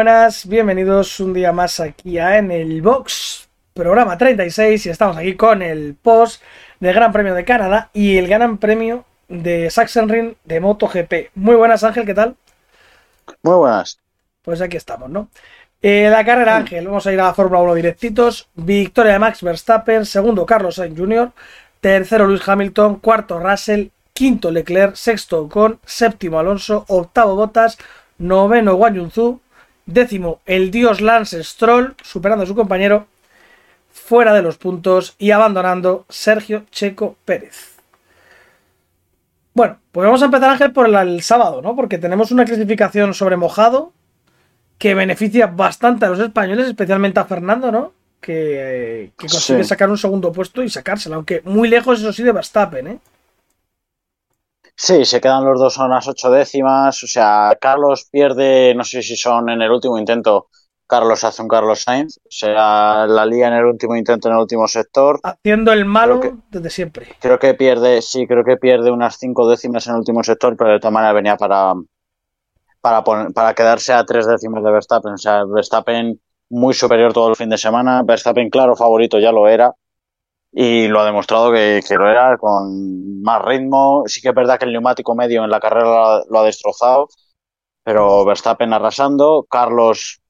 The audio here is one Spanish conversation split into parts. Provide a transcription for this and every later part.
buenas, bienvenidos un día más aquí a En el Box, programa 36 y estamos aquí con el post del Gran Premio de Canadá y el Gran Premio de Sachsenring de MotoGP. Muy buenas Ángel, ¿qué tal? Muy buenas. Pues aquí estamos, ¿no? Eh, la carrera Ángel, vamos a ir a la Fórmula 1 directitos. Victoria de Max Verstappen, segundo Carlos Sainz Jr., tercero Luis Hamilton, cuarto Russell, quinto Leclerc, sexto Ocon, séptimo Alonso, octavo Bottas, noveno Guan Yunzu, décimo el dios Lance Stroll, superando a su compañero, fuera de los puntos y abandonando Sergio Checo Pérez. Bueno, pues vamos a empezar Ángel por el, el sábado, ¿no? Porque tenemos una clasificación sobre mojado que beneficia bastante a los españoles, especialmente a Fernando, ¿no? Que, que consigue Sí. sacar un segundo puesto y sacárselo, aunque muy lejos, eso sí, de Verstappen, ¿eh? Sí, se quedan los dos a unas ocho décimas. O sea, Carlos pierde, no sé si son en el último intento, Carlos hace un Carlos Sainz. O sea, la lía en el último intento, en el último sector. Haciendo el malo desde siempre. Creo que pierde, sí, creo que pierde unas cinco décimas en el último sector, pero de todas maneras venía para, para, poner- para quedarse a tres décimas de Verstappen. O sea, Verstappen muy superior todo el fin de semana. Verstappen, claro, favorito ya lo era. Y lo ha demostrado que, que lo era con más ritmo. Sí que es verdad que el neumático medio en la carrera lo ha destrozado, pero Verstappen arrasando. Carlos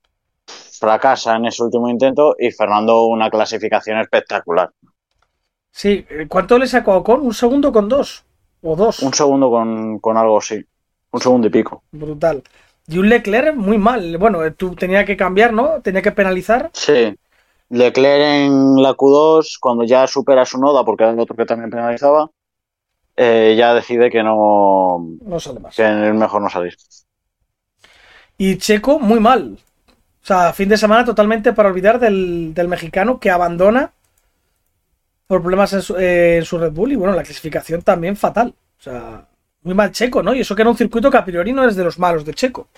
fracasa en ese último intento y Fernando una clasificación espectacular. Sí, eh, ¿cuánto le sacó Ocon? ¿Un segundo con dos? ¿O dos? Un segundo con, con algo así. Un segundo y pico. Brutal. Y un Leclerc muy mal. Bueno, eh, tú tenía que cambiar, ¿no? Tenía que penalizar. Sí. Leclerc en la Q2, cuando ya supera su noda, porque era el otro que también penalizaba, eh, ya decide que no No sale más. que es mejor no salir. Y Checo muy mal. O sea, fin de semana totalmente para olvidar del, del mexicano que abandona por problemas en su, eh, en su Red Bull. Y bueno, la clasificación también fatal. O sea, muy mal Checo, ¿no? Y eso que era un circuito que a priori no es de los malos de Checo.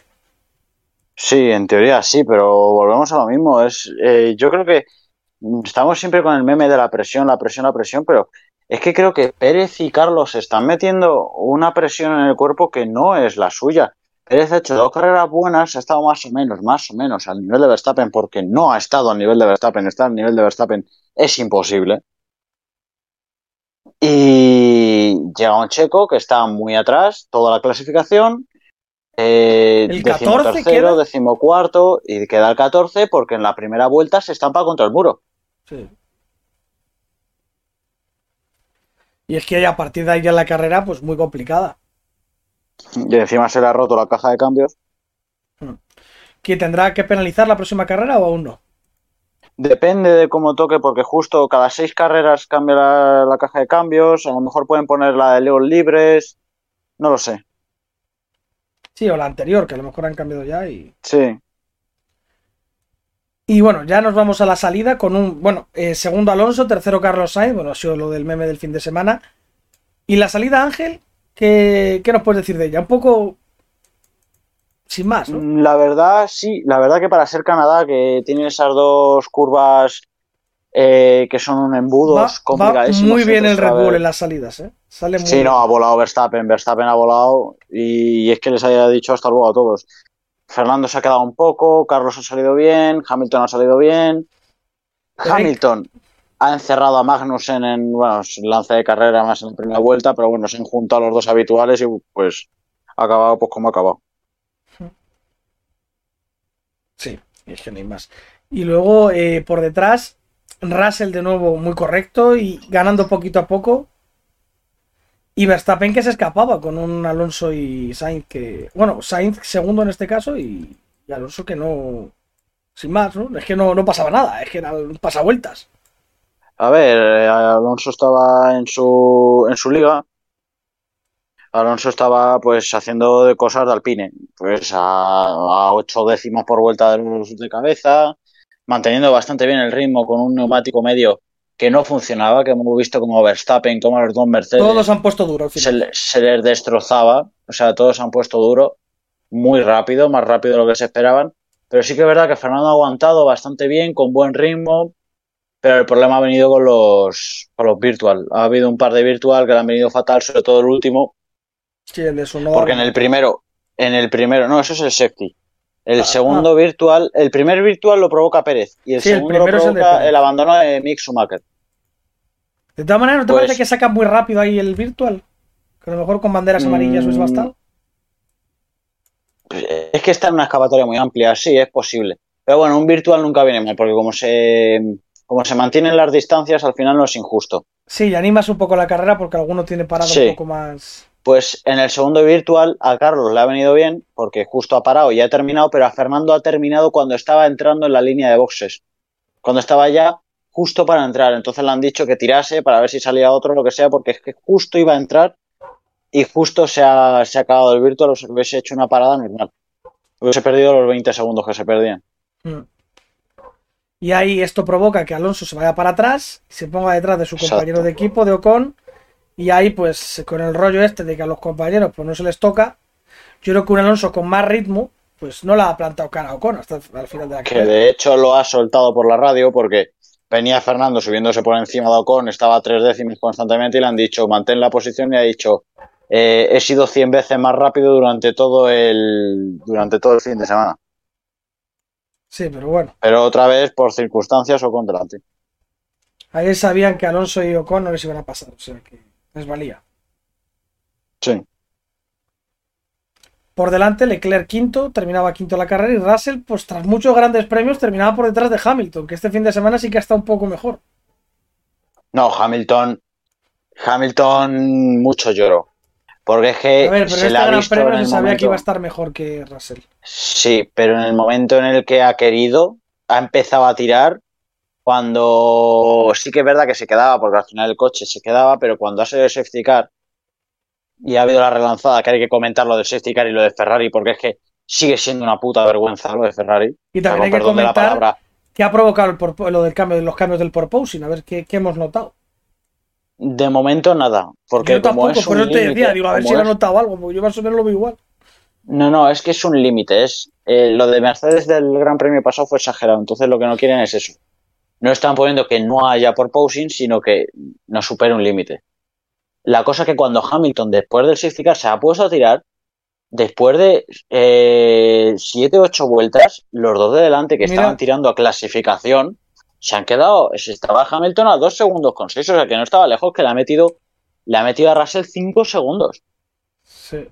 Sí, en teoría sí, pero volvemos a lo mismo. Es, eh, yo creo que estamos siempre con el meme de la presión, la presión, la presión, pero es que creo que Pérez y Carlos están metiendo una presión en el cuerpo que no es la suya. Pérez ha hecho dos carreras buenas, ha estado más o menos, más o menos al nivel de Verstappen, porque no ha estado al nivel de Verstappen, estar al nivel de Verstappen es imposible. Y llega un checo que está muy atrás, toda la clasificación. Eh, El décimo 14 tercero, queda. décimo cuarto y queda el 14 porque en la primera vuelta se estampa contra el muro. Sí. Y es que a partir de ahí ya la carrera, pues muy complicada. Y encima se le ha roto la caja de cambios. ¿Que tendrá que penalizar la próxima carrera o aún no? Depende de cómo toque, porque justo cada seis carreras cambia la, la caja de cambios. A lo mejor pueden poner la de León libres. No lo sé. Sí, o la anterior, que a lo mejor han cambiado ya y. Sí. Y bueno, ya nos vamos a la salida con un, bueno, eh, segundo Alonso, tercero Carlos Sainz, bueno, ha sido lo del meme del fin de semana. Y la salida Ángel, ¿qué, qué nos puedes decir de ella? Un poco sin más, ¿no? Mm, La verdad, sí. La verdad que para ser Canadá, que tiene esas dos curvas eh, que son un embudos Va, va complicadísimos. muy bien el Red Bull en las salidas, ¿eh? Sale muy Sí, no, ha volado Verstappen, Verstappen ha volado y es que les haya dicho hasta luego a todos. Fernando se ha quedado un poco, Carlos ha salido bien, Hamilton ha salido bien. Hamilton ha encerrado a Magnussen en, bueno, en lance de carrera más en la primera vuelta, pero bueno, se han juntado los dos habituales y pues ha acabado pues como ha acabado. Sí, es que no hay más. Y luego eh, por detrás, Russell de nuevo muy correcto y ganando poquito a poco. Y Verstappen que se escapaba con un Alonso y Sainz que. Bueno, Sainz segundo en este caso y, Alonso que no. Sin más, ¿no? Es que no, no pasaba nada, es que era un pasavueltas. A ver, eh, Alonso estaba en su, en su liga. Alonso estaba pues haciendo de cosas de Alpine, pues a, ocho décimas por vuelta de cabeza, manteniendo bastante bien el ritmo con un neumático medio que no funcionaba, que hemos visto como Verstappen, como los dos Mercedes Todos han puesto duro al se, final. se les destrozaba, o sea, todos han puesto duro, muy rápido, más rápido de lo que se esperaban, pero sí que es verdad que Fernando ha aguantado bastante bien, con buen ritmo, pero el problema ha venido con los, con los virtual. Ha habido un par de virtual que le han venido fatal, sobre todo el último, Sí, el de su porque en el primero, en el primero, no, eso es el safety. El Ah, segundo virtual, el primer virtual lo provoca Pérez y el Sí, el segundo lo el de provoca Pérez. el, abandono de Mick Schumacher. De todas maneras, ¿no te Pues- parece que saca muy rápido ahí el virtual? Que a lo mejor con banderas amarillas es Mm, bastante. Es que está en una escapatoria muy amplia, sí, es posible. Pero bueno, un virtual nunca viene mal, porque como se, como se mantienen las distancias, al final no es injusto. Sí, y animas un poco la carrera porque alguno tiene parada Sí. un poco más. Pues en el segundo virtual a Carlos le ha venido bien, porque justo ha parado y ha terminado, pero a Fernando ha terminado cuando estaba entrando en la línea de boxes. Cuando estaba ya justo para entrar. Entonces le han dicho que tirase para ver si salía otro o lo que sea, porque es que justo iba a entrar y justo se ha, se ha acabado el virtual o se hubiese hecho una parada normal. Hubiese perdido los 20 segundos que se perdían. Mm. Y ahí esto provoca que Alonso se vaya para atrás se ponga detrás de su Exacto. compañero de equipo, de Ocon. Y ahí, pues, con el rollo este de que a los compañeros pues no se les toca, yo creo que un Alonso con más ritmo, pues no la ha plantado cara a Ocon hasta el final de la Que carrera. de hecho lo ha soltado por la radio porque venía Fernando subiéndose por encima de Ocon, estaba a tres décimos constantemente y le han dicho mantén la posición y ha dicho eh, he sido 100 veces más rápido durante todo el durante todo el fin de semana. Sí, pero bueno, Pero otra vez por circunstancias o con delante. ahí sabían que Alonso y Ocon no les iban a pasar, o sea que les valía. Sí. Por delante, Leclerc quinto, terminaba quinto la carrera y Russell, pues tras muchos grandes premios, terminaba por detrás de Hamilton, que este fin de semana sí que ha estado un poco mejor. No, Hamilton Hamilton mucho lloro. Porque es que A ver, pero se este le ha gran visto premio se sabía que momento- iba a estar mejor que Russell. Sí, pero en el momento en el que ha querido, ha empezado a tirar, cuando sí que es verdad que se quedaba, porque al final el coche se quedaba, pero cuando ha sido el safety car y ha habido la relanzada, que hay que comentar lo del safety car y lo de Ferrari, porque es que sigue siendo una puta vergüenza lo de Ferrari. Y también hay que perdón de la comentar palabra, qué ha provocado el lo del cambio, los cambios del porposing, a ver qué, qué hemos notado. de momento nada, porque yo como tampoco, es por un eso te decía, digo, a ver como si le ha es- notado algo, porque yo más o menos lo veo igual. No, no, es que es un límite. Es eh, lo de Mercedes del Gran Premio pasado fue exagerado. Entonces lo que no quieren es eso. No están poniendo que no haya por posing, sino que no supere un límite. La cosa que cuando Hamilton, después del safety car, se ha puesto a tirar, después de eh, siete o ocho vueltas, los dos de delante que Mira. estaban tirando a clasificación, se han quedado, se estaba Hamilton a dos segundos con seis, o sea que no estaba lejos, que le ha metido, le ha metido a Russell cinco segundos. Sí.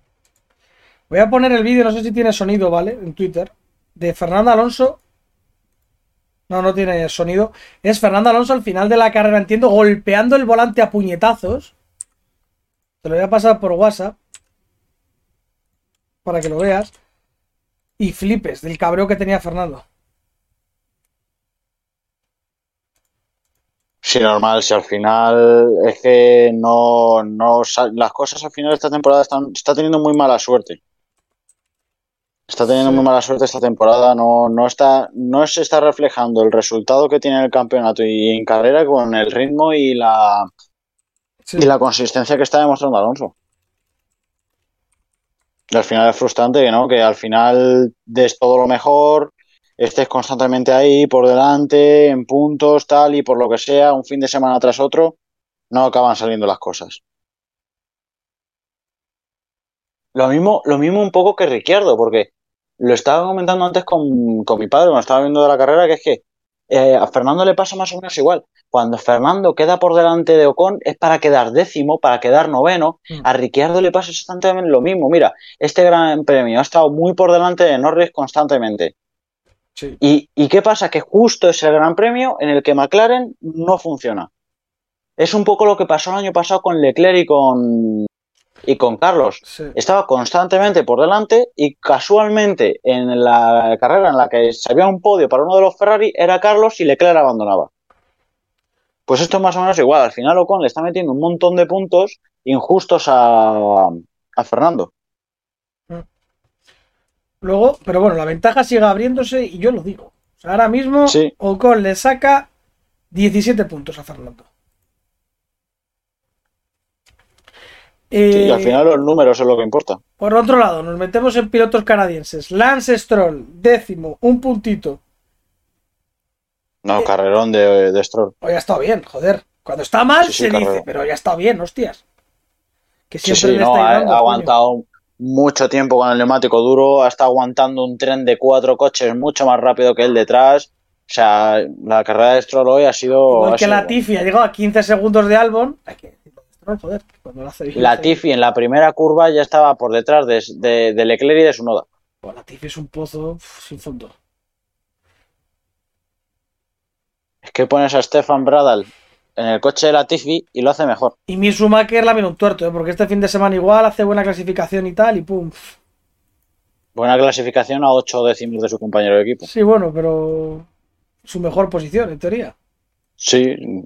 Voy a poner el vídeo, no sé si tiene sonido, ¿vale? En Twitter. De Fernando Alonso. No, no tiene sonido. Es Fernando Alonso al final de la carrera, entiendo, golpeando el volante a puñetazos. Te lo voy a pasar por WhatsApp. Para que lo veas. Y flipes del cabreo que tenía Fernando. Sí, normal, si al final es que no, no las cosas al final de esta temporada están, está teniendo muy mala suerte. Está teniendo Sí. muy mala suerte esta temporada, no, no está, no se está reflejando el resultado que tiene el campeonato y en carrera con el ritmo y la, Y la consistencia que está demostrando Alonso. Y al final es frustrante no, que al final des todo lo mejor, estés constantemente ahí por delante, en puntos, tal, y por lo que sea, un fin de semana tras otro, no acaban saliendo las cosas. Lo mismo, lo mismo un poco que Ricciardo, porque lo estaba comentando antes con, con mi padre cuando estaba viendo de la carrera, que es que eh, a Fernando le pasa más o menos igual. Cuando Fernando queda por delante de Ocon es para quedar décimo, para quedar noveno. Mm. A Ricciardo le pasa exactamente lo mismo. Mira, este gran premio ha estado muy por delante de Norris constantemente. Sí. ¿Y, y qué pasa? Que justo es el gran premio en el que McLaren no funciona. Es un poco lo que pasó el año pasado con Leclerc y con, y con Carlos. Sí. Estaba constantemente por delante y casualmente en la carrera en la que se había un podio para uno de los Ferrari era Carlos y Leclerc abandonaba. Pues esto es más o menos igual. Al final Ocon le está metiendo un montón de puntos injustos a, a Fernando. Luego, pero bueno, la ventaja sigue abriéndose y yo lo digo. O sea, ahora mismo Sí. Ocon le saca 17 puntos a Fernando. Eh, Y al final los números es lo que importa. Por otro lado, nos metemos en pilotos canadienses. Lance Stroll, décimo, un puntito. No, carrerón de, de Stroll. Oye, ha estado bien, joder. Cuando está mal Sí, sí, se dice, pero ya está bien, hostias. Que siempre no, está ha, ha aguantado, mucho tiempo con el neumático duro, ha estado aguantando un tren de cuatro coches mucho más rápido que el detrás. O sea, la carrera de Stroll hoy ha sido. Igual ha que sido la Tiffy ha llegado a 15 segundos de Albon. Hay que joder, cuando lo hace bien. La Tiffy en la primera curva ya estaba por detrás de, de, de Leclerc y de su noda. Buah, La Tiffy es un pozo sin fondo. Es que pones a Stefan Bradal en el coche de la Tiffy y lo hace mejor. Y mi Schumacher la viene un tuerto, ¿eh? porque este fin de semana igual hace buena clasificación y tal, y pum. Buena clasificación a 8 décimos de su compañero de equipo. Sí, bueno, pero su mejor posición, en teoría. Sí, No,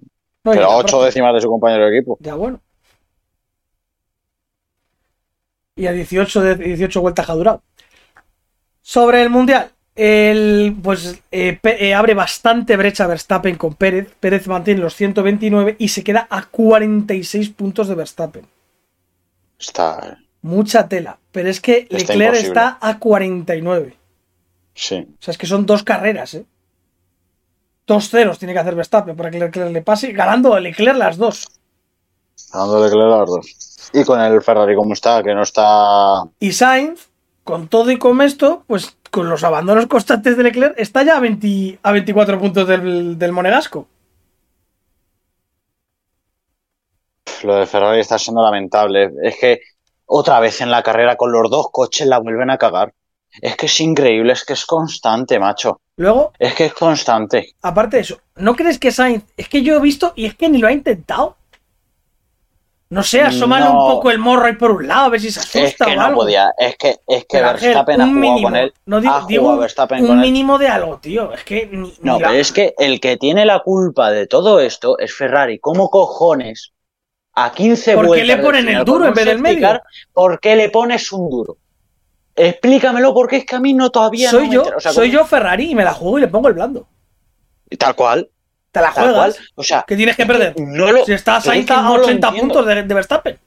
pero la 8 propia- décimas de su compañero de equipo. Ya bueno. Y a 18, de, 18 vueltas ha durado. Sobre el Mundial. El, pues eh, eh, abre bastante brecha Verstappen con Pérez. Pérez mantiene los 129 y se queda a 46 puntos de Verstappen. Está. Mucha tela. Pero es que Está Leclerc imposible. está a 49. Sí. O sea, es que son dos carreras, ¿eh? Dos ceros tiene que hacer Verstappen para que Leclerc le pase, ganando a Leclerc las dos. Leclerc a los dos. Y con el Ferrari como está, que no está. Y Sainz, con todo y con esto, pues con los abandonos constantes de Leclerc, está ya a, 20 a 24 puntos del, del Monegasco. Lo de Ferrari está siendo lamentable. Es que otra vez en la carrera con los dos coches la vuelven a cagar. Es que es increíble, es que es constante, macho. Luego, Es que es constante. aparte de eso, ¿no crees que Sainz, es que yo he visto y es que ni lo ha intentado? No sé, asómale No. un poco el morro ahí por un lado, a ver si se asusta Es que o no algo. podía. Es que, es que Ángel, Verstappen ha jugado mínimo, con él. no digo, ha Verstappen un con él. mínimo de algo, tío. Es que ni, No, ni la- pero es que el que tiene la culpa de todo esto es Ferrari. ¿Cómo cojones a 15 ¿Por qué vueltas le del ponen el duro en vez del medio? ¿Por qué le pones un duro? Explícamelo porque es que a mí no todavía soy no me yo. O sea, soy ¿cómo- yo Ferrari y me la juego y le pongo el blando. Tal cual. Te la juegas. cual. O sea, ¿Qué tienes que perder? no lo. Si estás ahí es que a no lo 80 entiendo. puntos de, de Verstappen.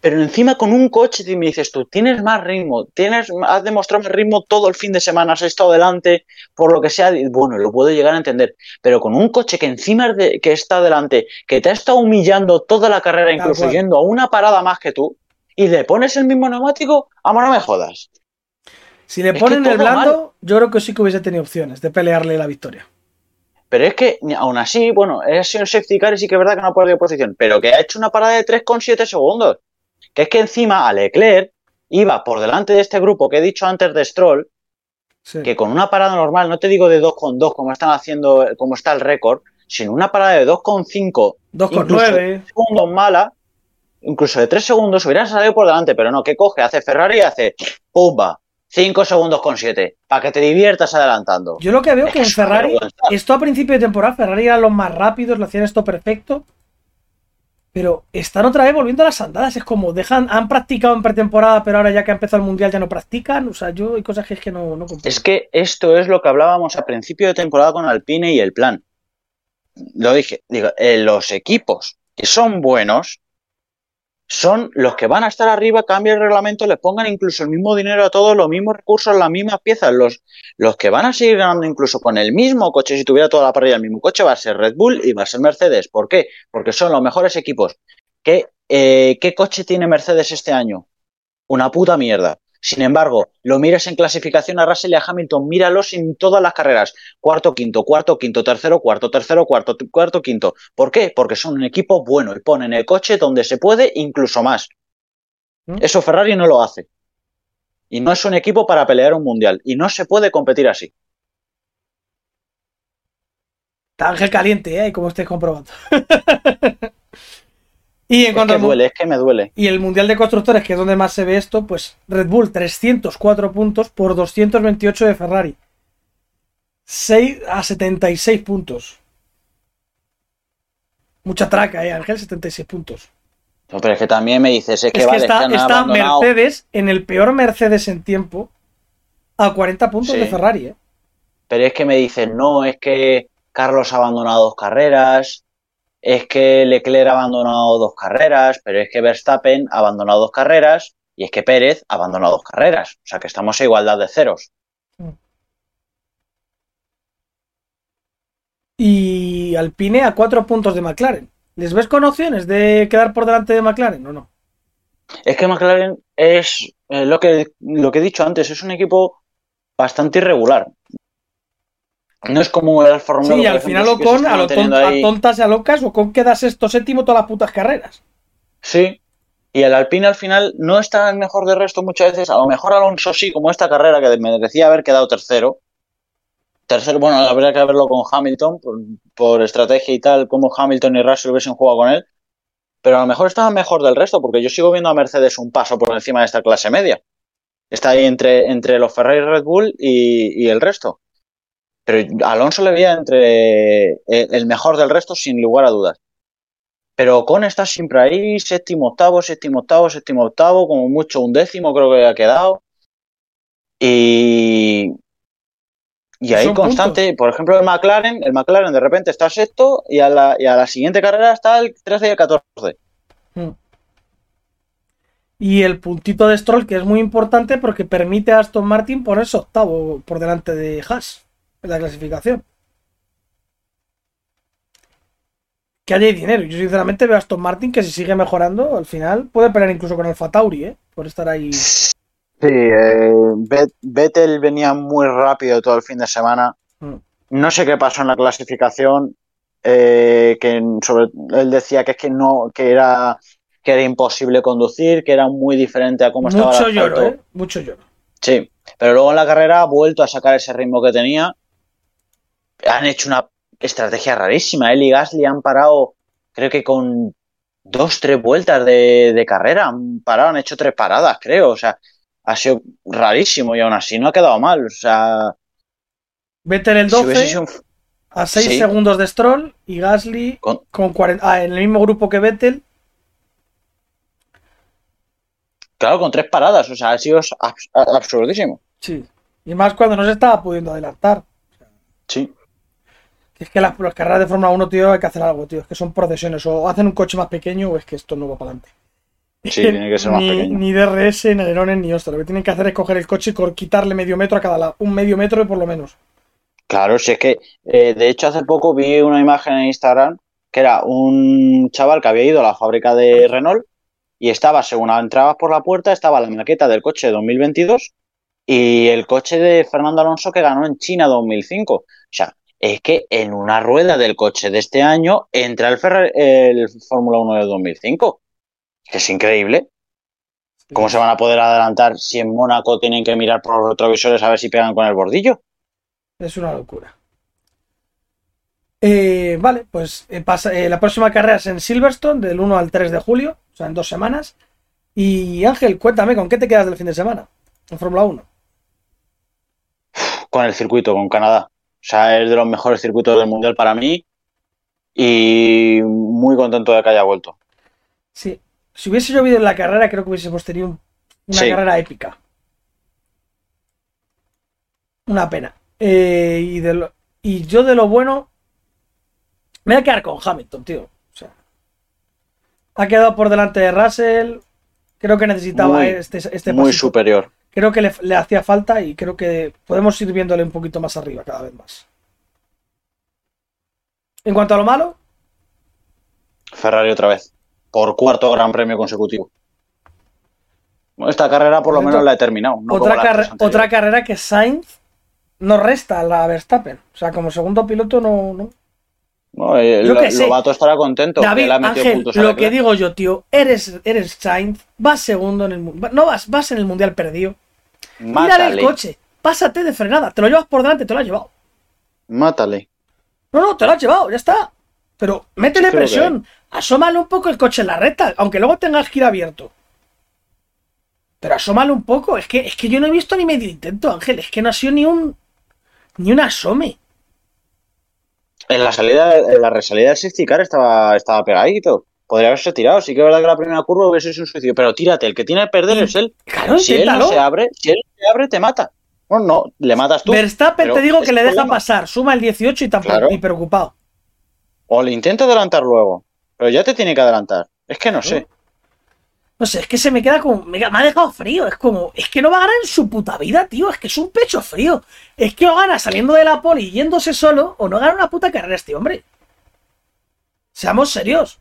Pero encima con un coche me dices tú, tienes más ritmo, tienes, has demostrado más ritmo todo el fin de semana, has estado delante, por lo que sea, bueno, lo puedo llegar a entender, pero con un coche que encima es de- que está delante, que te ha estado humillando toda la carrera, Tal incluso cual. yendo a una parada más que tú, y le pones el mismo neumático, vamos, no me jodas. Si le Es ponen el blando, yo creo que sí que hubiese tenido opciones de pelearle la victoria. Pero es que, aún así, bueno, ha sido un safety car y sí que es verdad que no ha perdido posición, pero que ha hecho una parada de 3,7 segundos. Que es que encima a Leclerc iba por delante de este grupo que he dicho antes de Stroll, Sí. que con una parada normal, no te digo de 2,2 como están haciendo, como está el récord, sino una parada de 2,5, 2,9. segundos mala, incluso de 3 segundos hubiera salido por delante, pero no, que coge, hace Ferrari y hace ¡pumba! 5 segundos con 7, para que te diviertas adelantando. Yo lo que veo Es que en Ferrari, esto a principio de temporada, Ferrari eran los más rápidos, lo hacían esto perfecto. Pero están otra vez volviendo a las andadas. Es como dejan, han practicado en pretemporada, pero ahora ya que ha empezado el mundial ya no practican. O sea, yo hay cosas que es que no, no comprendo. Es que esto es lo que hablábamos a principio de temporada con Alpine y el plan. Lo dije, digo, eh, los equipos que son buenos son los que van a estar arriba, cambien el reglamento, les pongan incluso el mismo dinero a todos, los mismos recursos, las mismas piezas. Los, los que van a seguir ganando incluso con el mismo coche, si tuviera toda la parrilla el mismo coche, va a ser Red Bull y va a ser Mercedes. ¿Por qué? Porque son los mejores equipos. ¿Qué, eh, ¿qué coche tiene Mercedes este año? Una puta mierda. Sin embargo, lo miras en clasificación a Russell y a Hamilton, míralos en todas las carreras. Cuarto, quinto, cuarto, quinto, tercero, cuarto, tercero, cuarto, cuarto, quinto. ¿Por qué? Porque son un equipo bueno y ponen el coche donde se puede, incluso más. ¿Mm? Eso Ferrari no lo hace. Y no es un equipo para pelear un mundial. Y no se puede competir así. Está Ángel caliente, ¿eh? Como estáis comprobando. y en Es cuanto que duele, es que me duele. Y el Mundial de Constructores, que es donde más se ve esto, pues Red Bull 304 puntos por 228 de Ferrari. 6 a 76 puntos. Mucha traca, eh, Ángel, 76 puntos. No, pero es que también me dices, es que es que vale, es está, que está. Mercedes, en el peor Mercedes en tiempo, a 40 puntos Sí. de Ferrari, eh. Pero es que me dicen, no, es que Carlos ha abandonado dos carreras, es que Leclerc ha abandonado dos carreras, pero es que Verstappen ha abandonado dos carreras y es que Pérez ha abandonado dos carreras. O sea que estamos a igualdad de ceros. Y Alpine a 4 puntos de McLaren. ¿Les ves con opciones de quedar por delante de McLaren o no? Es que McLaren es eh, lo, que, lo que he dicho antes, es un equipo bastante irregular. No es como el Alfa Romeo. Sí, y al ejemplo, final se Ocon, a, lo a tontas y a locas, Ocon queda sexto séptimo todas las putas carreras. Sí. Y el Alpine al final no está el mejor de resto muchas veces. A lo mejor Alonso sí, como esta carrera que merecía haber quedado tercero. Tercero, bueno, habría que verlo con Hamilton por, por estrategia y tal, como Hamilton y Russell hubiesen jugado con él. Pero a lo mejor estaba mejor del resto, porque yo sigo viendo a Mercedes un paso por encima de esta clase media. Está ahí entre, entre los Ferrari Red Bull y, y el resto. Pero Alonso le veía entre el mejor del resto sin lugar a dudas. Pero Ocon está siempre ahí, séptimo, octavo, séptimo, octavo, séptimo, octavo, como mucho un décimo creo que ha quedado. Y, y ahí constante, por ejemplo, el McLaren, el McLaren de repente está sexto y a la, y a la siguiente carrera está el 13 y el 14. Mm. Y el puntito de Stroll, que es muy importante porque permite a Aston Martin ponerse octavo por delante de Haas en la clasificación. Que haya dinero. Yo sinceramente veo a Aston Martin que si sigue mejorando, al final puede pelear incluso con Alfa Tauri, ¿eh? Por estar ahí. Sí, eh, Vettel venía muy rápido todo el fin de semana. Mm. No sé qué pasó en la clasificación. eh, que sobre, él decía que es que no, que era, que era imposible conducir, que era muy diferente a cómo estaba Mucho el asfalto. lloro, ¿eh? Mucho lloro. Sí, pero luego en la carrera ha vuelto a sacar ese ritmo que tenía. Han hecho una estrategia rarísima. Él y Gasly han parado, creo que con dos, tres vueltas de, de carrera. Han parado, han hecho tres paradas, creo. O sea, ha sido rarísimo y aún así no ha quedado mal. O sea, Vettel el si hubiese 12 sido un- a 6 sí. segundos de Stroll y Gasly con- con 40. Ah, en el mismo grupo que Vettel. claro, con tres paradas. O sea, ha sido abs- absurdísimo. Sí. Y más cuando no se estaba pudiendo adelantar. Sí. Es que las, las carreras de Fórmula 1, tío, hay que hacer algo, tío. Es que son procesiones. O hacen un coche más pequeño o es que esto no va para adelante. Sí, tiene que ser más ni, pequeño. Ni DRS, ni alerones, ni hostia. Lo que tienen que hacer es coger el coche y quitarle medio metro a cada lado. Un medio metro por lo menos. Claro, si es que, eh, de hecho, hace poco vi una imagen en Instagram que era un chaval que había ido a la fábrica de Renault y estaba, según entrabas por la puerta, estaba la maqueta del coche de 2022 y el coche de Fernando Alonso que ganó en China 2005. O sea, es que en una rueda del coche de este año entra el, Ferrari- el Fórmula 1 de 2005. Que es increíble. ¿Cómo se van a poder adelantar si en Mónaco tienen que mirar por los retrovisores a ver si pegan con el bordillo? Es una locura. Eh, vale, pues eh, pasa, eh, la próxima carrera es en Silverstone, del 1 al 3 de julio, o sea, en dos semanas. Y Ángel, cuéntame, ¿con qué te quedas del fin de semana en Fórmula 1? con el circuito, con Canadá. O sea, es de los mejores circuitos del mundial para mí y muy contento de que haya vuelto. Sí, si hubiese llovido en la carrera, creo que hubiésemos tenido un- una Sí. carrera épica. Una pena. Eh, y, de lo- y yo de lo bueno, me voy a quedar con Hamilton, tío. O sea, ha quedado por delante de Russell. Creo que necesitaba Muy- este, este muy pasito. superior. Creo que le, le hacía falta y creo que podemos ir viéndole un poquito más arriba cada vez más. En cuanto a lo malo, Ferrari otra vez. Por cuarto gran premio consecutivo. Esta carrera por lo menos la he terminado. no otra, anteriores. otra carrera que Sainz no resta a la Verstappen. O sea, como segundo piloto no. no. No, eh, Yo lo- qué sé. Lobato estará contento. David, Ángel, lo que digo yo, tío, eres, eres Sainz, vas segundo en el No vas, vas en el mundial perdido. Mírale el coche, pásate de frenada, te lo llevas por delante, te lo has llevado. Mátale. No, no, te lo has llevado, ya está. Pero métele creo presión, asómale un poco el coche en la recta, aunque luego tengas que ir abierto. Pero asómale un poco, es que, es que yo no he visto ni medio intento, Ángel, es que no ha sido ni un. ni un asome. En la salida, en la resalida del car estaba, estaba pegadito. Podría haberse tirado. Sí que es verdad que la primera curva hubiese sido un suicidio. Pero tírate, el que tiene que perder es él. Claro, si él no se abre, si él se abre, te mata. No, no, le matas tú. Verstappen te digo que le deja pasar, suma el 18 y tampoco Claro. ni preocupado. O le intenta adelantar luego. Pero ya te tiene que adelantar. Es que no sé. No sé, es que se me queda como. Me, me ha dejado frío. Es como. Es que no va a ganar en su puta vida, tío. Es que es un pecho frío. Es que o gana saliendo de la poli y yéndose solo, o no gana una puta carrera este hombre. Seamos serios.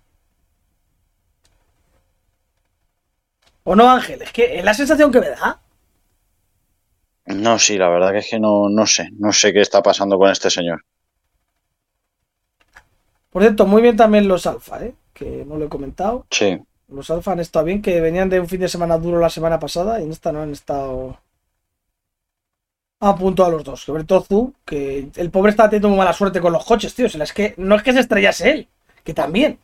¿O no, Ángel? Es que es la sensación que me da. No, sí, la verdad que es que no, no sé, no sé qué está pasando con este señor. Por cierto, muy bien también los alfa, ¿eh? que no lo he comentado. Sí. Los alfa han estado bien, que venían de un fin de semana duro la semana pasada y en esta no han estado a punto a los dos. Sobre todo Zu, que el pobre está teniendo muy mala suerte con los coches, tío. es que, no es que se estrellase él, que también.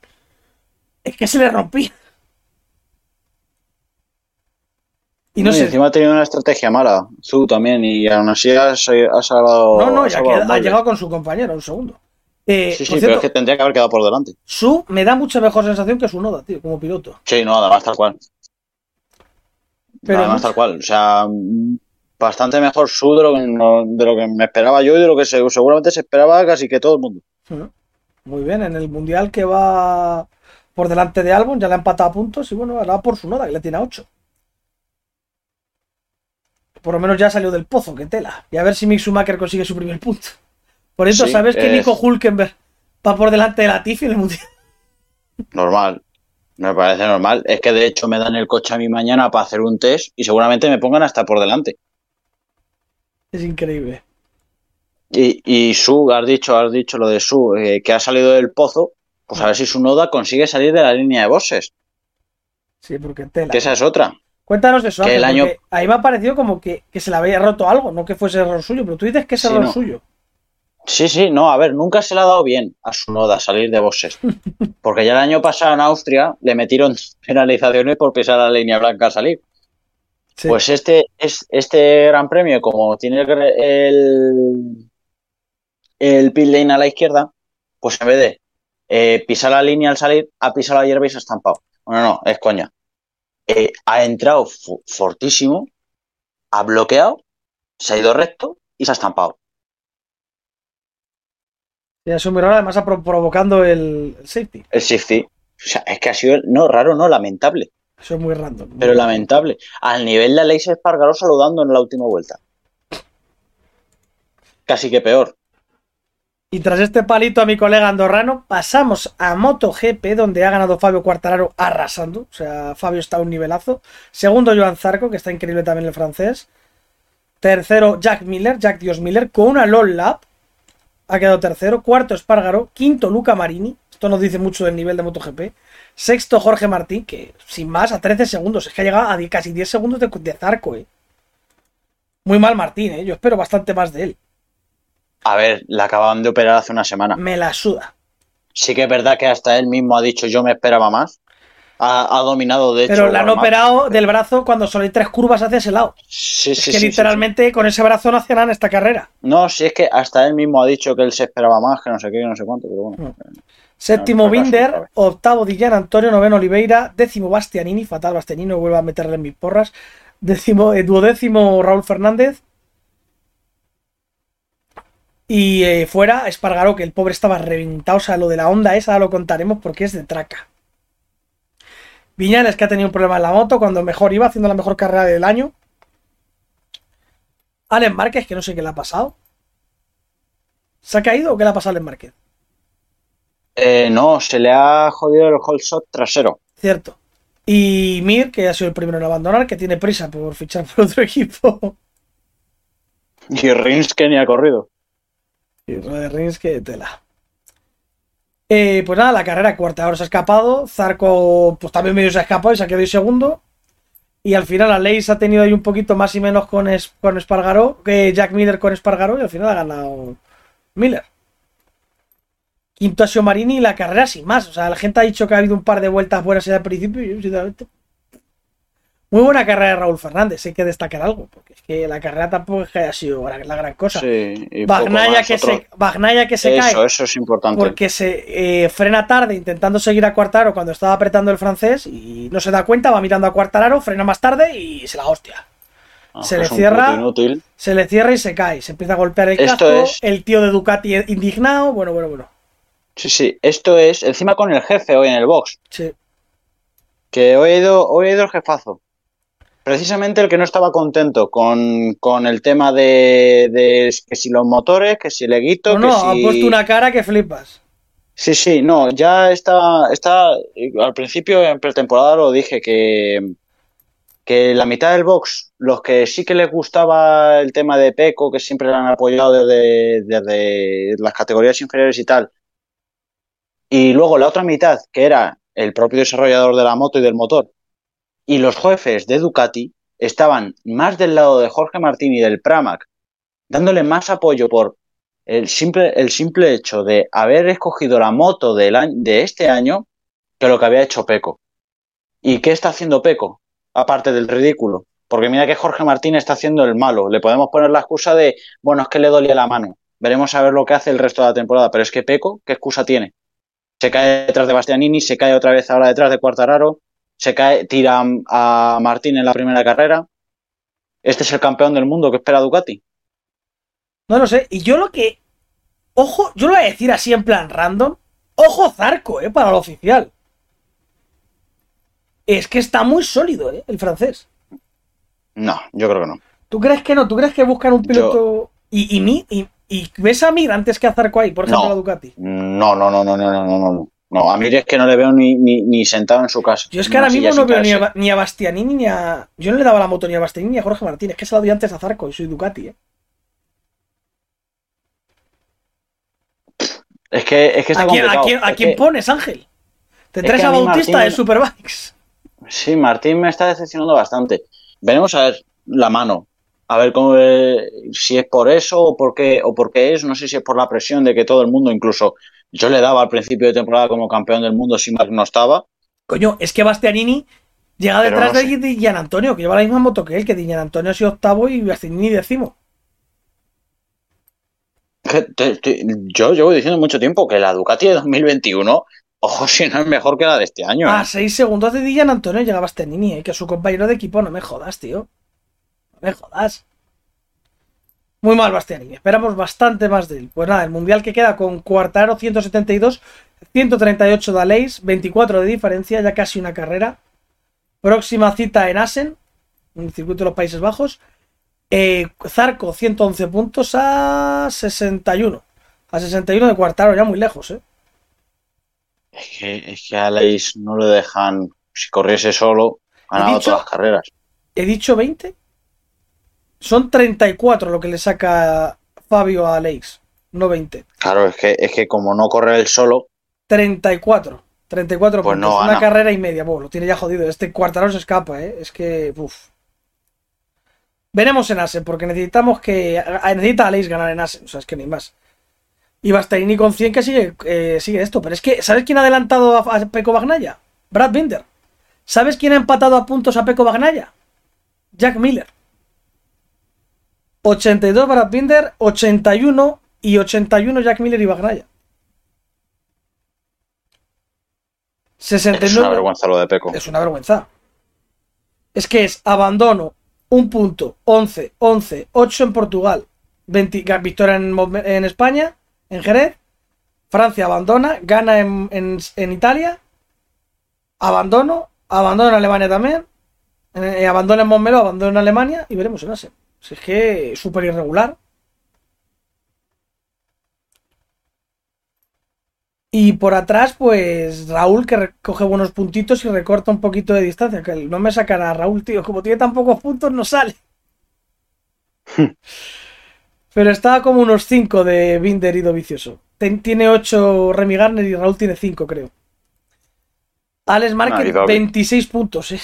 Es que se le rompía. Y no, sé. encima ha tenido una estrategia mala, Zu también, y aún así ha, salvado. No, no, ya ha llegado con su compañero, un segundo. Eh, sí, sí, pero es que tendría que haber quedado por delante. Su me da mucha mejor sensación que su Noda, tío, como piloto. Sí, no, además tal cual. Pero además tal cual. O sea, bastante mejor Su de lo que, de lo que me esperaba yo y de lo que seguramente se esperaba casi que todo el mundo. Muy bien, en el mundial que va por delante de Albon, ya le ha empatado a puntos y bueno, ahora por su Noda, que le tiene a 8 por lo menos ya salió del pozo, que tela. Y a ver si Mick Schumacher consigue su primer punto. Por eso, ¿sabes que Nico Hulkenberg va por delante de la Tiffy en el mundial? Normal. Me parece normal. Es que de hecho me dan el coche a mí mañana para hacer un test y seguramente me pongan hasta por delante. Es increíble. Y, y Su, has dicho, has dicho lo de Su, eh, que ha salido del pozo, pues a ver si su Noda consigue salir de la línea de bosses. Sí, porque tela. Que esa es otra. Cuéntanos eso, que el año... ahí me ha parecido como que, se le había roto algo, no que fuese error suyo, pero tú dices que es error suyo. Sí, sí, no, a ver, nunca se le ha dado bien a su noda salir de bosses. Porque ya el año pasado en Austria le metieron penalizaciones por pisar la línea blanca al salir. Pues este, es, este gran premio, como tiene el, el pit lane a la izquierda, pues en vez de eh, pisar la línea al salir, ha pisado la hierba y se ha estampado. Bueno, no, es coña. Eh, ha entrado fortísimo, ha bloqueado, se ha ido recto y se ha estampado. Y ha sumido además provocando el, safety. El safety. O sea, es que ha sido, no, raro, no, lamentable. Eso es muy random. Pero lamentable. Al nivel de Aleix Espargaró saludando en la última vuelta. Casi que peor. Y tras este palito a mi colega andorrano, pasamos a MotoGP, donde ha ganado Fabio Quartararo arrasando. O sea, Fabio está a un nivelazo. Segundo, Joan Zarco, que está increíble también el francés. Tercero, Jack Miller, Jack Dios Miller, con una LOL lap. Ha quedado tercero. Cuarto, Espargaro. Quinto, Luca Marini. Esto nos dice mucho del nivel de MotoGP. Sexto, Jorge Martín, que sin más, a 13 segundos. Es que ha llegado a casi 10 segundos de, de Zarco, eh. Muy mal Martín, eh. Yo espero bastante más de él. A ver, la acababan de operar hace una semana. Me la suda. Sí que es verdad que hasta él mismo ha dicho yo me esperaba más. Ha, dominado, de hecho. Pero la han operado del brazo cuando solo hay tres curvas hacia ese lado. Sí, sí, es que literalmente con ese brazo no hacía nada en esta carrera. No, sí, es que hasta él mismo ha dicho que él se esperaba más, que no sé qué, no sé cuánto, pero bueno. Mm. Séptimo Binder, octavo Dillan Antonio, noveno Oliveira, décimo Bastianini, fatal Bastianini, vuelvo a meterle en mis porras. Décimo, eh, duodécimo Raúl Fernández, y eh, fuera, Espargaro, que el pobre estaba reventado. O sea, lo de la onda esa lo contaremos porque es de traca. Viñales, que ha tenido un problema en la moto cuando mejor iba, haciendo la mejor carrera del año. Alen Márquez, que no sé qué le ha pasado. ¿Se ha caído o qué le ha pasado a Alen Márquez? Eh, no, se le ha jodido el hold shot trasero. Cierto. Y Mir, que ha sido el primero en abandonar, que tiene prisa por fichar por otro equipo. Y Rins, que ni ha corrido. Y Rins que tela. Eh, pues nada, la carrera cuarta hora se ha escapado. Zarco, pues también medio se ha escapado y se ha quedado segundo. Y al final la Leis ha tenido ahí un poquito más y menos con, con Espargaró, que Jack Miller con Espargaró, y al final ha ganado Miller. Quinto ha Marini y la carrera sin más. O sea, la gente ha dicho que ha habido un par de vueltas buenas al principio y yo, sinceramente, muy buena carrera de Raúl Fernández, hay que destacar algo, porque es que la carrera tampoco es que haya sido la gran cosa. Sí, Bagnaya que, se, que se cae. Eso es importante. Porque se eh, frena tarde intentando seguir a Cuartaro cuando estaba apretando el francés y no se da cuenta, va mirando a Cuartararo, frena más tarde y se la hostia. Ah, se le cierra, se le cierra y se cae, se empieza a golpear el casco, el tío de Ducati indignado, bueno, bueno, bueno. Sí, sí, esto es encima con el jefe hoy en el box. Sí. Que hoy he ido, hoy he ido el jefazo precisamente el que no estaba contento con, el tema de, que si los motores, que si el eguito. No, no, ha puesto una cara que flipas. Sí, sí, no, ya está, está, al principio en pretemporada lo dije que, que la mitad del box, los que sí que les gustaba el tema de Peco, que siempre lo han apoyado desde, desde las categorías inferiores y tal, y luego la otra mitad, que era el propio desarrollador de la moto y del motor, y los jefes de Ducati estaban más del lado de Jorge Martín y del Pramac, dándole más apoyo por el simple, el simple hecho de haber escogido la moto del año, de este año que lo que había hecho Peco. ¿Y qué está haciendo Peco? Aparte del ridículo. Porque mira que Jorge Martín está haciendo el malo. Le podemos poner la excusa de, bueno, es que le dolía la mano. Veremos a ver lo que hace el resto de la temporada. Pero es que Peco, ¿qué excusa tiene? Se cae detrás de Bastianini, se cae otra vez ahora detrás de Cuartararo, se cae, tira a Martín en la primera carrera. Este es el campeón del mundo que espera Ducati. No lo sé. Y yo lo que. Ojo, yo lo voy a decir así en plan random. Ojo Zarco, eh, para lo oficial. Es que está muy sólido, eh, el francés. No, yo creo que no. ¿Tú crees que no? ¿Tú crees que buscan un piloto. Y, y, y, y ves a Mir antes que a Zarco ahí, por ejemplo, No. la Ducati? No, no, no, no, no, no, no, no. No, a mí es que no le veo ni, ni, ni sentado en su casa. Yo es que ahora mismo no veo ni a, ni a Bastianini ni a. Yo no le daba la moto ni a Bastianini ni a Jorge Martínez, que se la doy antes a Zarco y soy Ducati, eh. Es que, es que está ¿A quién, a complicado. quién- a quién que- pones, Ángel? Te es traes a Bautista de Superbikes. Sí, Martín me está decepcionando bastante. Veremos a ver la mano. A ver cómo, eh, si es por eso o por qué, o por qué es. No sé si es por la presión de que todo el mundo, incluso yo le daba al principio de temporada como campeón del mundo si Marc no estaba. Coño, es que Bastianini llega detrás no de Di Gian Antonio, que lleva la misma moto que él, que Di Gian Antonio ha sido octavo y Bastianini décimo. Yo llevo diciendo mucho tiempo que la Ducati de 2021, ojo si no es mejor que la de este año. A ¿eh? 6 segundos de Di Gian Antonio llega Bastianini, eh, que es su compañero de equipo. No me jodas, tío. No me jodas. Muy mal Bastianini. Esperamos bastante más de él. Pues nada, el mundial que queda con Cuartaro 172, 138 de Aleix, 24 de diferencia, ya casi una carrera. Próxima cita en Assen, en el circuito de los Países Bajos. Eh, Zarco 111 puntos a 61. A 61 de Cuartaro, ya muy lejos, ¿eh? Es que, es que a Aleix no le dejan, si corriese solo, dicho- todas las carreras. ¿He dicho 20? Son 34 lo que le saca Fabio a Aleix, no 20. Claro, es que, es que como no corre él solo, 34. 34 Pues puntos. no Una carrera y media. Bueno, lo tiene ya jodido. Este cuartaro se escapa, ¿eh? Es que. Uf. Veremos en Asen, porque necesitamos que. a- Necesita Aleix ganar en Asen. O sea, es que ni más. Y Bastaini con 100 que sigue, eh, sigue esto. Pero es que, ¿sabes quién ha adelantado a, a Peco Bagnaya? Brad Binder. ¿Sabes quién ha empatado a puntos a Peco Bagnaya? Jack Miller. 82 Brad Binder, 81 y 81 Jack Miller y Bagnaya. es una 69. vergüenza lo de Peco. Es una vergüenza. Es que es abandono, un punto, 11, 11, 8 en Portugal, 20, ga- victoria en, España, en Jerez, Francia abandona, gana en, en- en Italia, abandono, abandono en Alemania también, eh, abandona en Montmeló, abandono en Alemania y veremos en Asia. Si es que súper irregular. Y por atrás, pues Raúl que recoge buenos puntitos y recorta un poquito de distancia. Que no me sacará Raúl, tío. Como tiene tan pocos puntos, no sale. Pero estaba como unos 5 de Binder y Dovicioso. Ten- Tiene 8 Remy Garner y Raúl tiene 5, creo. Alex Márquez, Dovi. 26 puntos, eh.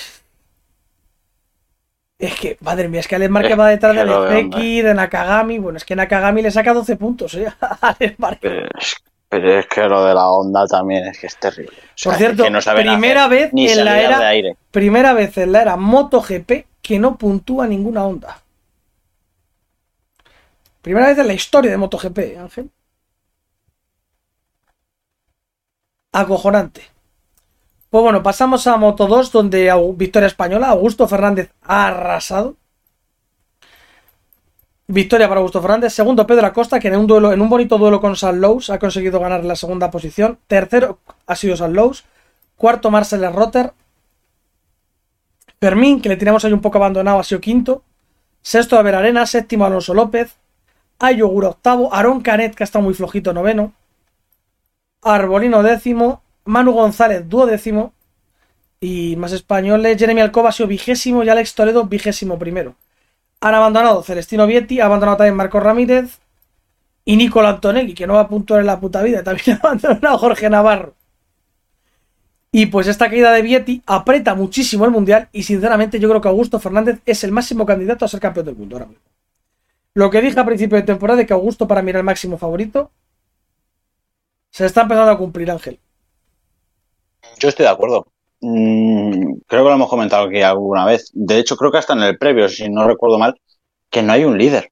Es que, madre mía, es que Alex Márquez va detrás de Bezeki, de Nakagami. Bueno, es que Nakagami le saca 12 puntos, eh. a Alex Márquez. Pero es, que lo de la onda también es que es terrible. O sea, Por cierto, es que no primera hacer vez en la era-. Primera vez en la era MotoGP que no puntúa ninguna onda. Primera vez en la historia de MotoGP, ¿eh, Ángel. Acojonante. Pues bueno, pasamos a Moto 2, donde victoria española. Augusto Fernández ha arrasado. Victoria para Augusto Fernández. Segundo, Pedro Acosta, que en un duelo, en un bonito duelo con San Lowe's ha conseguido ganar la segunda posición. Tercero ha sido San Lowe's. Cuarto, Marcel Rotter. Fermín, que le tiramos ahí un poco abandonado, ha sido quinto. Sexto, Aver Arena. Séptimo, Alonso López. Ayogura octavo. Aaron Canet, que está muy flojito, noveno. Arbolino décimo. Manu González, duodécimo. Y más españoles, Jeremy Alcoba ha vigésimo y Alex Toledo vigésimo primero. Han abandonado Celestino Vietti, ha abandonado también Marco Ramírez y Nicola Antonelli, que no va a puntuar en la puta vida. También ha abandonado Jorge Navarro. Y pues esta caída de Vietti aprieta muchísimo el mundial y sinceramente yo creo que Augusto Fernández es el máximo candidato a ser campeón del mundo ahora mismo. Lo que dije a principio de temporada de que Augusto para mí era el máximo favorito, se está empezando a cumplir, Ángel. Yo estoy de acuerdo. Mm, creo que lo hemos comentado aquí alguna vez. De hecho, creo que hasta en el previo, si no recuerdo mal, que no hay un líder.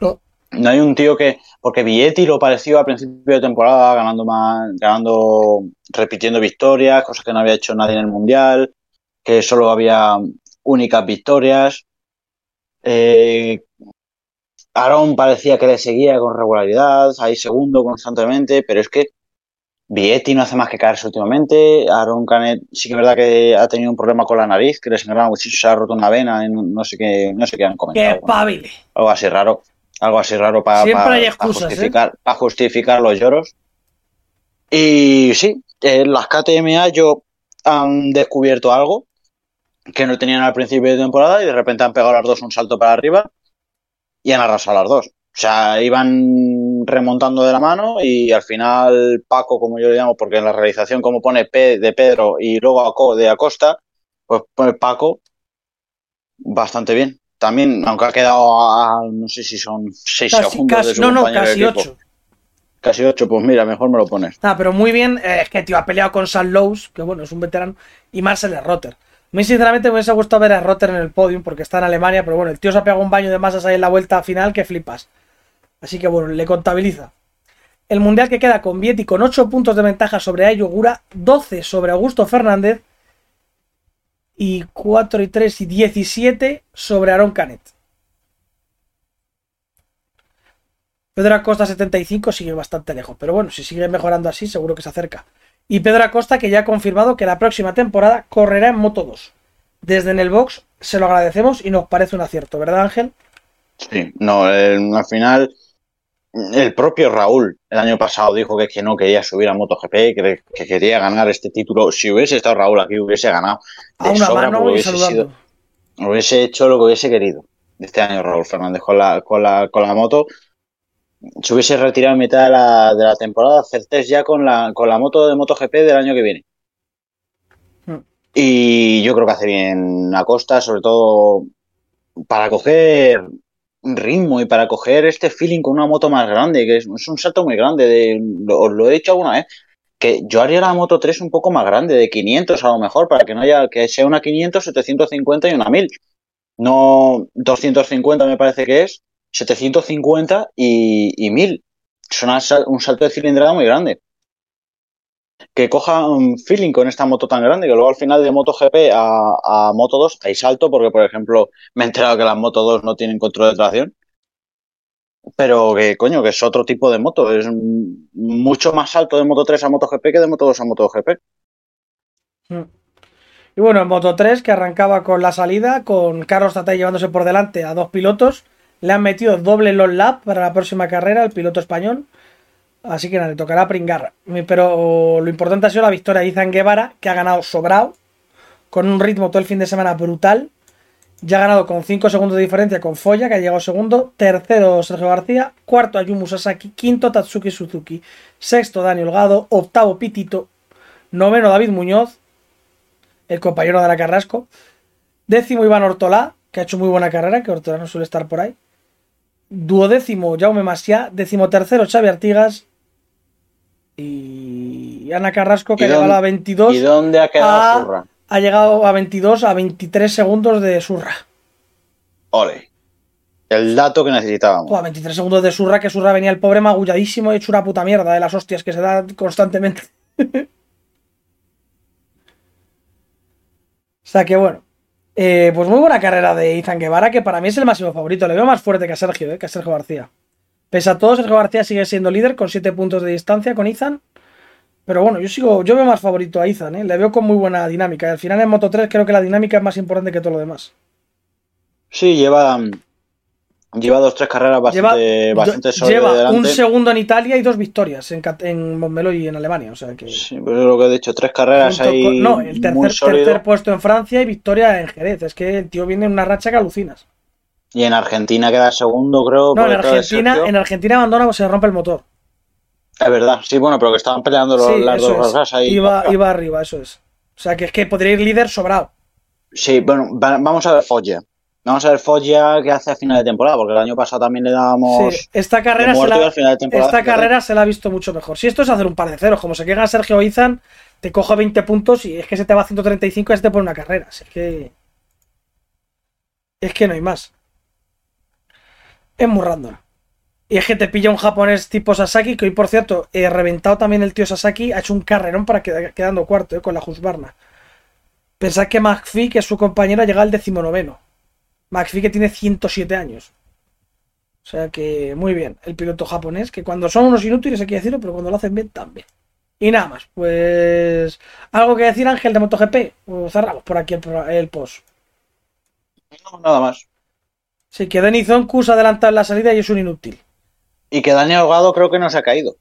No. No hay un tío que. Porque Vietti lo pareció a principio de temporada, ganando más, ganando, repitiendo victorias, cosas que no había hecho nadie en el Mundial, que solo había únicas victorias. Eh, Aaron parecía que le seguía con regularidad, ahí segundo constantemente, pero es que Vietti no hace más que caerse últimamente. Aaron Canet sí que es verdad que ha tenido un problema con la nariz, que le sangraba muchísimo, se ha roto una vena, no sé qué, no sé qué han comentado. ¡Qué pabile! Algo así raro algo así raro para ¿eh? justificar, justificar los lloros. Y sí, las KTMA yo han descubierto algo que no tenían al principio de temporada y de repente han pegado las dos un salto para arriba y han arrasado las dos. O sea, iban remontando de la mano y al final Paco, como yo le llamo, porque en la realización como pone P de Pedro y luego de Acosta, pues pone Paco bastante bien también, aunque ha quedado a, no sé si son 6 segundos casi, de su No, no, casi 8. Casi 8, pues mira, mejor me lo pones. Ah, pero muy bien, eh, es que tío ha peleado con San Lowe's, que bueno, es un veterano, y Marcel Rotter. A mí sinceramente me hubiese gustado ver a Rotter en el podium porque está en Alemania, pero bueno, el tío se ha pegado un baño de masas ahí en la vuelta final que flipas. Así que bueno, le contabiliza. El mundial que queda con Vietti con 8 puntos de ventaja sobre Ayogura, 12 sobre Augusto Fernández y 4 y 3 y 17 sobre Aaron Canet. Pedro Acosta 75 sigue bastante lejos, pero bueno, si sigue mejorando así, seguro que se acerca. Y Pedro Acosta que ya ha confirmado que la próxima temporada correrá en Moto 2. Desde en el box se lo agradecemos y nos parece un acierto, ¿verdad Ángel? Sí, no, al final el propio Raúl el año pasado dijo que, que no quería subir a MotoGP, que, que quería ganar este título. Si hubiese estado Raúl aquí, hubiese ganado. De a sobra, hubiese, sido, hubiese hecho lo que hubiese querido este año Raúl Fernández con la, con la, con la moto. Se hubiese retirado en mitad de la, de la temporada, hacer test ya con la, con la moto de MotoGP del año que viene. Hmm. Y yo creo que hace bien a Costa, sobre todo para coger ritmo y para coger este feeling con una moto más grande, que es, un salto muy grande, de, os lo he dicho alguna vez, que yo haría la moto 3 un poco más grande, de 500 a lo mejor, para que no haya, que sea una 500, 750 y una 1000. No 250 me parece que es, 750 y, y 1000. Es un salto de cilindrada muy grande que coja un feeling con esta moto tan grande, que luego al final de MotoGP a, a Moto 2 hay salto, porque por ejemplo me he enterado que las Moto 2 no tienen control de tracción, pero que coño, que es otro tipo de moto, es mucho más alto de Moto 3 a MotoGP que de Moto 2 a MotoGP. Hmm. Y bueno, en Moto 3, que arrancaba con la salida, con Carlos Tatay llevándose por delante a dos pilotos, le han metido doble long lap para la próxima carrera, el piloto español. Así que nada, le tocará pringar. Pero lo importante ha sido la victoria de Izan Guevara, que ha ganado sobrado, con un ritmo todo el fin de semana brutal. Ya ha ganado con 5 segundos de diferencia con Foya, que ha llegado segundo. Tercero, Sergio García. Cuarto, Ayumu Sasaki. Quinto, Tatsuki Suzuki. Sexto, Daniel Holgado. Octavo, Pitito. Noveno, David Muñoz, el compañero de la Carrasco. Décimo, Iván Ortolá, que ha hecho muy buena carrera, que Ortolá no suele estar por ahí. Duodécimo, Jaume Masia. Décimo tercero, Xavi Artigas y Ana Carrasco que ha llegado a 22. ¿Y dónde ha quedado Surra? Ha llegado a 22 a 23 segundos de Surra. Ole. El dato que necesitábamos. a 23 segundos de Surra, que Surra venía el pobre magulladísimo y hecho una puta mierda de las hostias que se dan constantemente. o sea que bueno. Eh, pues muy buena carrera de Izan Guevara, que para mí es el máximo favorito. Le veo más fuerte que a Sergio, eh, que a Sergio García. Pese a todo, Sergio García sigue siendo líder con 7 puntos de distancia con Izan. Pero bueno, yo sigo, yo veo más favorito a Izan, ¿eh? le veo con muy buena dinámica. Y al final en Moto 3 creo que la dinámica es más importante que todo lo demás. Sí, lleva, Lleva dos, tres carreras bastante, Lleva, bastante lleva delante. un segundo en Italia y dos victorias en, en Montmeló y en Alemania. O sea que. Sí, pues es lo que he dicho, tres carreras ahí con- no, el tercer, tercer puesto en Francia y victoria en Jerez. Es que el tío viene en una racha que alucinas. Y en Argentina queda segundo, creo. No, en Argentina, en Argentina abandona o se rompe el motor. Es verdad, sí, bueno, pero que estaban peleando los, Sí, las dos razas ahí. Iba, iba arriba, eso es. O sea que es que podría ir líder sobrado. Sí, bueno, va- vamos a ver Foggia. Vamos a ver Foggia qué hace a final de temporada, porque el año pasado también le dábamos Sí, esta carrera, se la, al final de temporada. esta carrera se la ha visto mucho mejor. Si esto es hacer un par de ceros, como se queda Sergio Izan, te coge 20 puntos y es que se te va a 135 y se te pone una carrera. Es que. Es que no hay más. Es muy random. Y es que te pilla un japonés tipo Sasaki, que hoy, por cierto, he reventado también el tío Sasaki, ha hecho un carrerón para quedar quedando cuarto, eh, con la Husqvarna. Pensad que McPhee, que es su compañera, llega al decimonoveno. McPhee que tiene 107 años. O sea que muy bien, el piloto japonés, que cuando son unos inútiles hay que decirlo, pero cuando lo hacen bien también. Y nada más, pues algo que decir Ángel de MotoGP, cerramos por aquí el, el post. No, nada más. Sí, que Denis Zonkus ha adelantado en la salida y es un inútil. Y que Daniel Holgado creo que no se ha caído.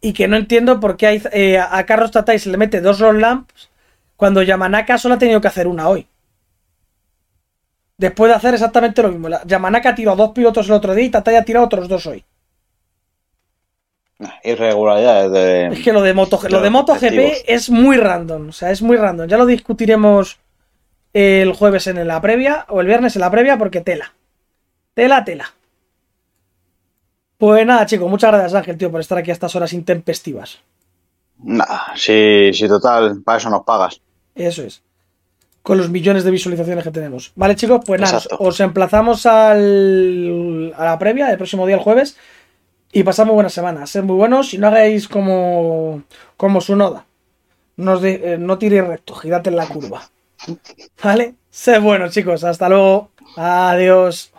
Y que no entiendo por qué hay- eh, a Carlos Tatay se le mete dos roll lamps cuando Yamanaka solo ha tenido que hacer una hoy. Después de hacer exactamente lo mismo. La- Yamanaka tiró dos pilotos el otro día y Tatay ha tirado otros dos hoy. Irregularidades de. Es que lo de, Moto, de lo de MotoGP objetivos. es muy random. O sea, es muy random. Ya lo discutiremos el jueves en la previa o el viernes en la previa porque tela. Tela, tela. Pues nada, chicos, muchas gracias Ángel, tío, por estar aquí a estas horas intempestivas. Nah, sí, sí, total, para eso nos pagas. Eso es. Con los millones de visualizaciones que tenemos. Vale, chicos, pues nada, Exacto. os emplazamos al, a la previa, el próximo día, el jueves. Y pasamos buena semana. Sed muy buenos y no hagáis como, como su noda. No, os de- eh, no tiréis recto, girad en la curva. ¿Vale? Sed buenos, chicos. Hasta luego. Adiós.